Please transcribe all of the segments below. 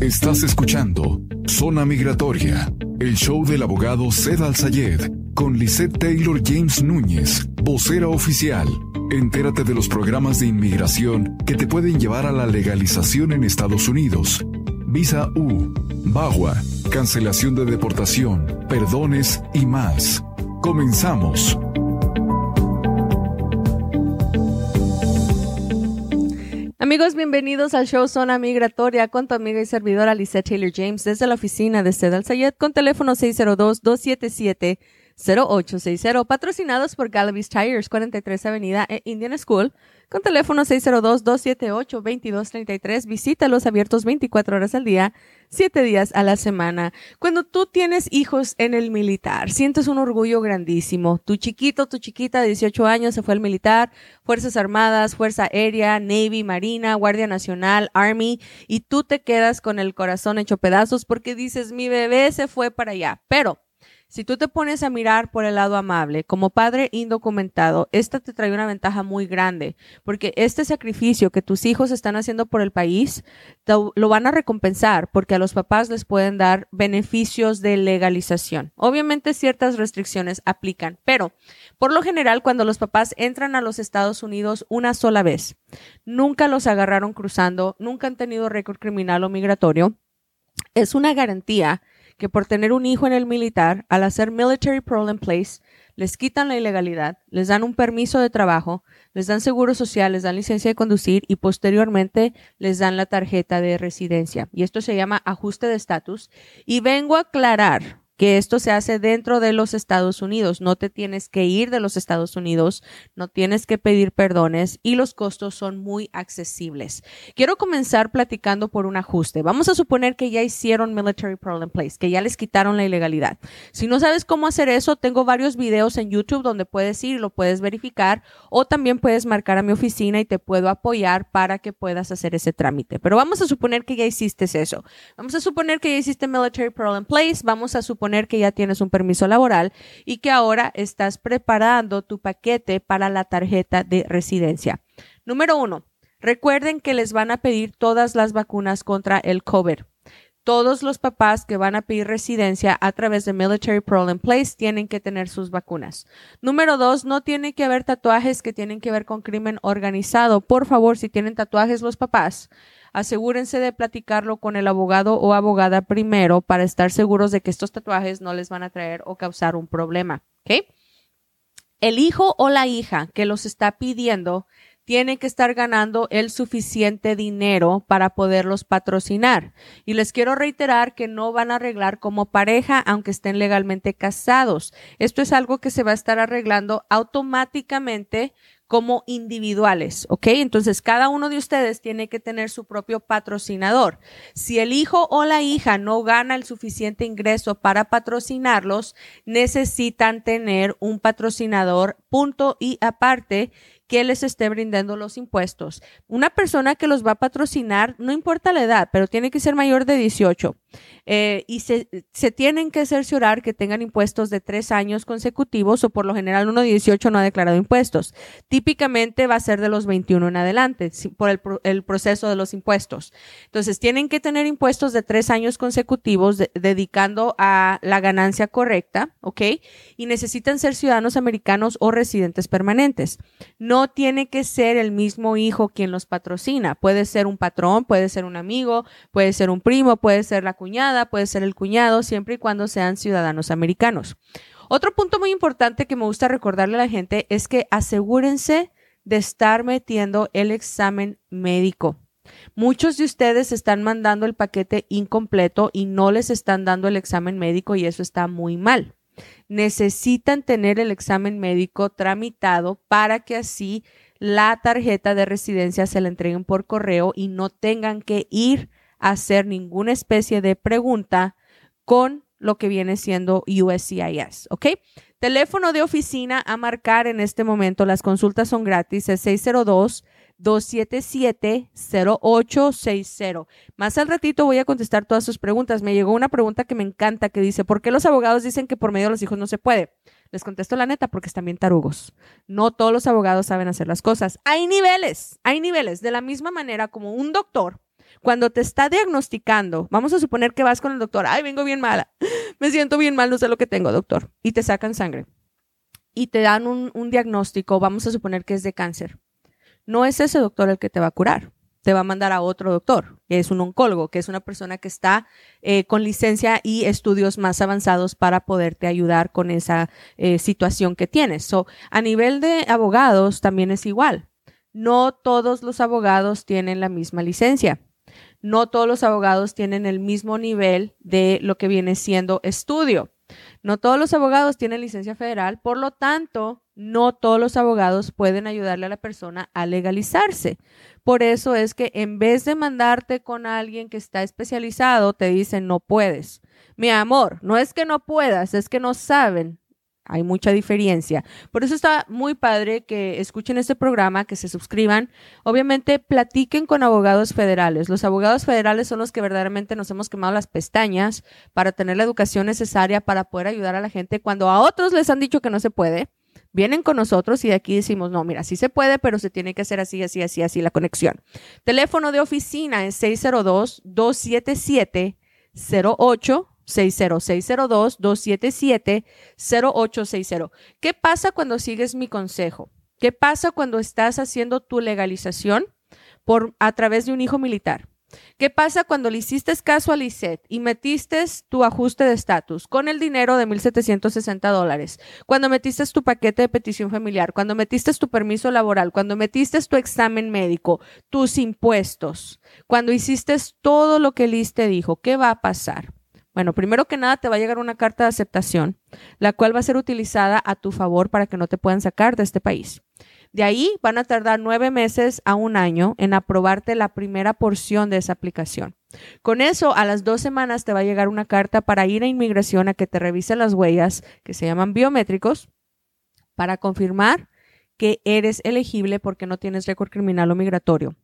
Estás escuchando Zona Migratoria, el show del abogado Zed Al-Sayed con Lisette Taylor James Núñez, vocera oficial. Entérate de los programas de inmigración que te pueden llevar a la legalización en Estados Unidos. Visa U, BAGUA, cancelación de deportación, perdones y más. Comenzamos. Amigos, bienvenidos al show Zona Migratoria con tu amiga y servidora Lisette Taylor James desde la oficina de Sedal Sayed con teléfono 602-277 0860, patrocinados por Galavis Tires, 43 Avenida e Indian School, con teléfono 602-278-2233. Visítalos abiertos 24 horas al día, 7 días a la semana. Cuando tú tienes hijos en el militar, sientes un orgullo grandísimo. Tu chiquito, tu chiquita de 18 años se fue al militar, Fuerzas Armadas, Fuerza Aérea, Navy, Marina, Guardia Nacional, Army, y tú te quedas con el corazón hecho pedazos porque dices, mi bebé se fue para allá. Pero, si tú te pones a mirar por el lado amable, como padre indocumentado, esta te trae una ventaja muy grande, porque este sacrificio que tus hijos están haciendo por el país, lo van a recompensar, porque a los papás les pueden dar beneficios de legalización. Obviamente ciertas restricciones aplican, pero por lo general cuando los papás entran a los Estados Unidos una sola vez, nunca los agarraron cruzando, nunca han tenido récord criminal o migratorio, es una garantía que por tener un hijo en el militar, al hacer military parole place, les quitan la ilegalidad, les dan un permiso de trabajo, les dan seguro social, les dan licencia de conducir y posteriormente les dan la tarjeta de residencia. Y esto se llama ajuste de estatus. Y vengo a aclarar que esto se hace dentro de los Estados Unidos. No te tienes que ir de los Estados Unidos, no tienes que pedir perdones y los costos son muy accesibles. Quiero comenzar platicando por un ajuste. Vamos a suponer que ya hicieron military parole in place, que ya les quitaron la ilegalidad. Si no sabes cómo hacer eso, tengo varios videos en YouTube donde puedes ir y lo puedes verificar o también puedes marcar a mi oficina y te puedo apoyar para que puedas hacer ese trámite. Pero vamos a suponer que ya hiciste eso. Vamos a suponer que ya hiciste military parole in place. Vamos a suponer que ya tienes un permiso laboral y que ahora estás preparando tu paquete para la tarjeta de residencia. Número uno, recuerden que les van a pedir todas las vacunas contra el COVID. Todos los papás que van a pedir residencia a través de Military Parole Place tienen que tener sus vacunas. Número dos, no tiene que haber tatuajes que tienen que ver con crimen organizado. Por favor, si tienen tatuajes los papás, asegúrense de platicarlo con el abogado o abogada primero para estar seguros de que estos tatuajes no les van a traer o causar un problema. ¿Ok? El hijo o la hija que los está pidiendo tiene que estar ganando el suficiente dinero para poderlos patrocinar. Y les quiero reiterar que no van a arreglar como pareja aunque estén legalmente casados. Esto es algo que se va a estar arreglando automáticamente como individuales, ¿ok? Entonces, cada uno de ustedes tiene que tener su propio patrocinador. Si el hijo o la hija no gana el suficiente ingreso para patrocinarlos, necesitan tener un patrocinador punto y aparte que les esté brindando los impuestos. Una persona que los va a patrocinar, no importa la edad, pero tiene que ser mayor de 18. Eh, y se, se, tienen que cerciorar que tengan impuestos de tres años consecutivos o por lo general uno de 18 no ha declarado impuestos. Típicamente va a ser de los 21 en adelante por el, el proceso de los impuestos. Entonces tienen que tener impuestos de tres años consecutivos dedicando a la ganancia correcta, ¿ok? Y necesitan ser ciudadanos americanos o residentes permanentes. No tiene que ser el mismo hijo quien los patrocina. Puede ser un patrón, puede ser un amigo, puede ser un primo, puede ser la cuñada, puede ser el cuñado, siempre y cuando sean ciudadanos americanos. Otro punto muy importante que me gusta recordarle a la gente es que asegúrense de estar metiendo el examen médico. Muchos de ustedes están mandando el paquete incompleto y no les están dando el examen médico y eso está muy mal. Necesitan tener el examen médico tramitado para que así la tarjeta de residencia se la entreguen por correo y no tengan que ir hacer ninguna especie de pregunta con lo que viene siendo USCIS, ¿ok? Teléfono de oficina a marcar en este momento, las consultas son gratis, es 602-277-0860. Más al ratito voy a contestar todas sus preguntas. Me llegó una pregunta que me encanta que dice, ¿por qué los abogados dicen que por medio de los hijos no se puede? Les contesto la neta porque están bien tarugos. No todos los abogados saben hacer las cosas. Hay niveles, hay niveles. De la misma manera como un doctor Cuando te está diagnosticando, vamos a suponer que vas con el doctor, ay, vengo bien mala, me siento bien mal, no sé lo que tengo, doctor, y te sacan sangre y te dan un, diagnóstico, vamos a suponer que es de cáncer. No es ese doctor el que te va a curar te va a mandar a otro doctor, que es un oncólogo, que es una persona que está eh, con licencia y estudios más avanzados para poderte ayudar con esa eh, situación que tienes. So, a nivel de abogados también es igual. No todos los abogados tienen la misma licencia. No todos los abogados tienen el mismo nivel de lo que viene siendo estudio. No todos los abogados tienen licencia federal, por lo tanto, no todos los abogados pueden ayudarle a la persona a legalizarse. Por eso es que en vez de mandarte con alguien que está especializado, te dicen no puedes. Mi amor, no es que no puedas, es que no saben. Hay mucha diferencia. Por eso está muy padre que escuchen este programa, que se suscriban. Obviamente, platiquen con abogados federales. Los abogados federales son los que verdaderamente nos hemos quemado las pestañas para tener la educación necesaria para poder ayudar a la gente cuando a otros les han dicho que no se puede vienen con nosotros y de aquí decimos, no, mira, sí se puede, pero se tiene que hacer así, así, así, así la conexión. Teléfono de oficina es 602-277-0860, 602-277-0860. ¿Qué pasa cuando sigues mi consejo? ¿Qué pasa cuando estás haciendo tu legalización por, a través de un hijo militar? ¿Qué pasa cuando le hiciste caso a Lisette y metiste tu ajuste de estatus con el dinero de 1.760 dólares? Cuando metiste tu paquete de petición familiar, cuando metiste tu permiso laboral, cuando metiste tu examen médico, tus impuestos, cuando hiciste todo lo que Liz te dijo, ¿qué va a pasar? Bueno, primero que nada te va a llegar una carta de aceptación, la cual va a ser utilizada a tu favor para que no te puedan sacar de este país. De ahí van a tardar nueve meses a un año en aprobarte la primera porción de esa aplicación. Con eso, a las dos semanas te va a llegar una carta para ir a inmigración a que te revisen las huellas, que se llaman biométricos, para confirmar que eres elegible porque no tienes récord criminal o migratorio.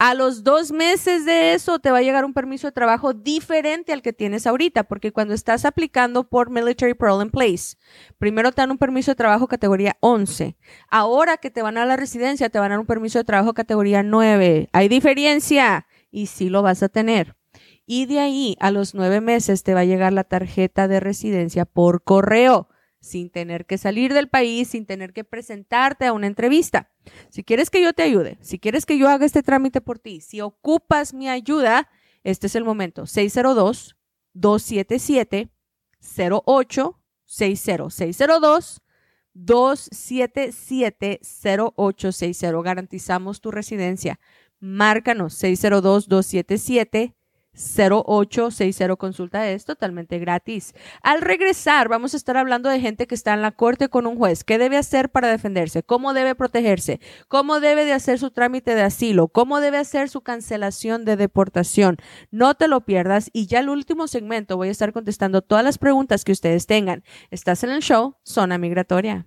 A los dos meses de eso te va a llegar un permiso de trabajo diferente al que tienes ahorita, porque cuando estás aplicando por Military Parole in Place, primero te dan un permiso de trabajo categoría 11. Ahora que te van a la residencia, te van a dar un permiso de trabajo categoría 9. Hay diferencia y sí lo vas a tener. Y de ahí a los nueve meses te va a llegar la tarjeta de residencia por correo sin tener que salir del país, sin tener que presentarte a una entrevista. Si quieres que yo te ayude, si quieres que yo haga este trámite por ti, si ocupas mi ayuda, este es el momento. 602 277 0860 602 277 0860. Garantizamos tu residencia. Márcanos 602 277 0860 consulta es totalmente gratis. Al regresar vamos a estar hablando de gente que está en la corte con un juez. ¿Qué debe hacer para defenderse? ¿Cómo debe protegerse? ¿Cómo debe de hacer su trámite de asilo? ¿Cómo debe hacer su cancelación de deportación? No te lo pierdas y ya el último segmento voy a estar contestando todas las preguntas que ustedes tengan. Estás en el show Zona Migratoria.